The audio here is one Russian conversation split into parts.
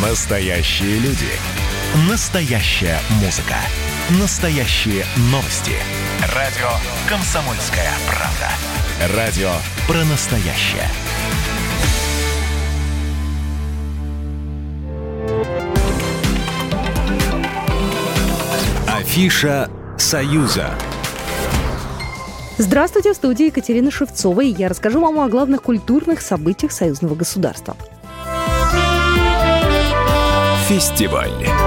Настоящие люди. Настоящая музыка. Настоящие новости. Радио «Комсомольская правда». Радио про настоящее. Афиша «Союза». Здравствуйте, в студии Екатерина Шевцова, и я расскажу вам о главных культурных событиях союзного государства. Фестиваль.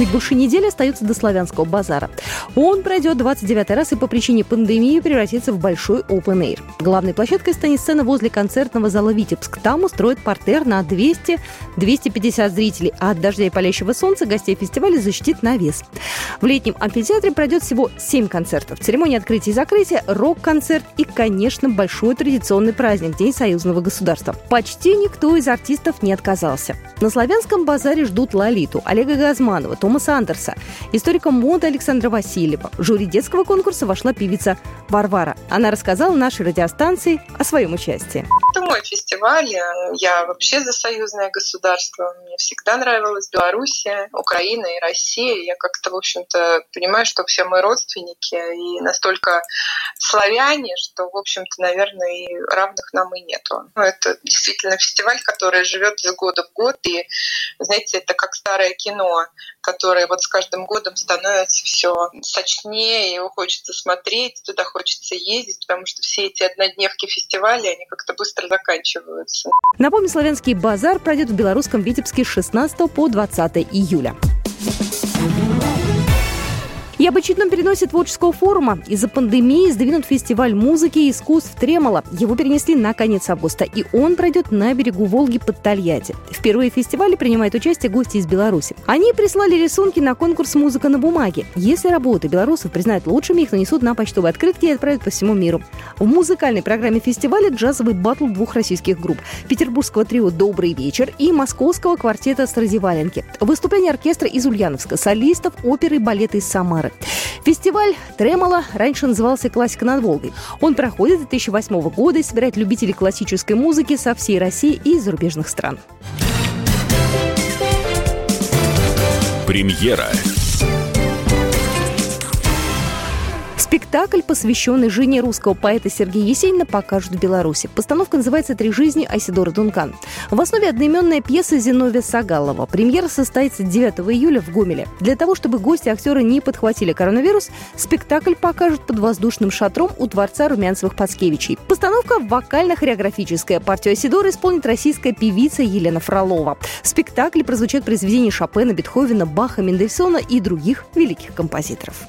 Чуть больше недели остается до славянского базара. Он пройдет 29 раз и по причине пандемии превратится в большой open air. Главной площадкой станет сцена возле концертного зала «Витебск». Там устроят портер на 200-250 зрителей, а от дождя и палящего солнца гостей фестиваля защитит навес. В летнем амфитеатре пройдет всего 7 концертов. Церемония открытия и закрытия, рок-концерт и, конечно, большой традиционный праздник – День союзного государства. Почти никто из артистов не отказался. На славянском базаре ждут Лолиту, Олега Газманова, Томаса Андерса, историка моды Александра Васильева. В жюри детского конкурса вошла певица Варвара. Она рассказала нашей радиостанции о своем участии. Мой фестиваль. Я вообще за союзное государство. Мне всегда нравилась Белоруссия, Украина и Россия. Я как-то, в общем-то, понимаю, что все мы родственники и настолько славяне, что, в общем-то, наверное, и равных нам и нету. Это действительно фестиваль, который живет из года в год. И, знаете, это как старое кино, которое вот с каждым годом становится все сочнее, его хочется смотреть, туда хочется ездить, потому что все эти однодневки фестиваля, они как-то быстро заканчиваются. Напомню, славянский базар пройдет в белорусском Витебске с 16 по 20 июля. И об очередном переносе творческого форума. Из-за пандемии сдвинут фестиваль музыки и искусств Тремоло. Его перенесли на конец августа, и он пройдет на берегу Волги под Тольятти. Впервые в фестивале принимают участие гости из Беларуси. Они прислали рисунки на конкурс «Музыка на бумаге». Если работы белорусов признают лучшими, их нанесут на почтовые открытки и отправят по всему миру. В музыкальной программе фестиваля джазовый батл двух российских групп – петербургского трио «Добрый вечер» и московского квартета «Стразиваленки». Выступление оркестра из Ульяновска, солистов, оперы и балета из Самары. Фестиваль Тремоло раньше назывался «Классика над Волгой». Он проходит с 2008 года и собирает любителей классической музыки со всей России и зарубежных стран. Премьера. Спектакль, посвященный жене русского поэта Сергея Есенина, покажут в Беларуси. Постановка называется «Три жизни» Айсидора Дункан. В основе одноименная пьеса Зиновия Сагалова. Премьера состоится 9 июля в Гомеле. Для того, чтобы гости актеры не подхватили коронавирус, спектакль покажут под воздушным шатром у Дворца Румянцевых-Пацкевичей. Постановка вокально-хореографическая. Партию Айсидора исполнит российская певица Елена Фролова. В спектакле прозвучат произведения Шопена, Бетховена, Баха, Мендельсона и других великих композиторов.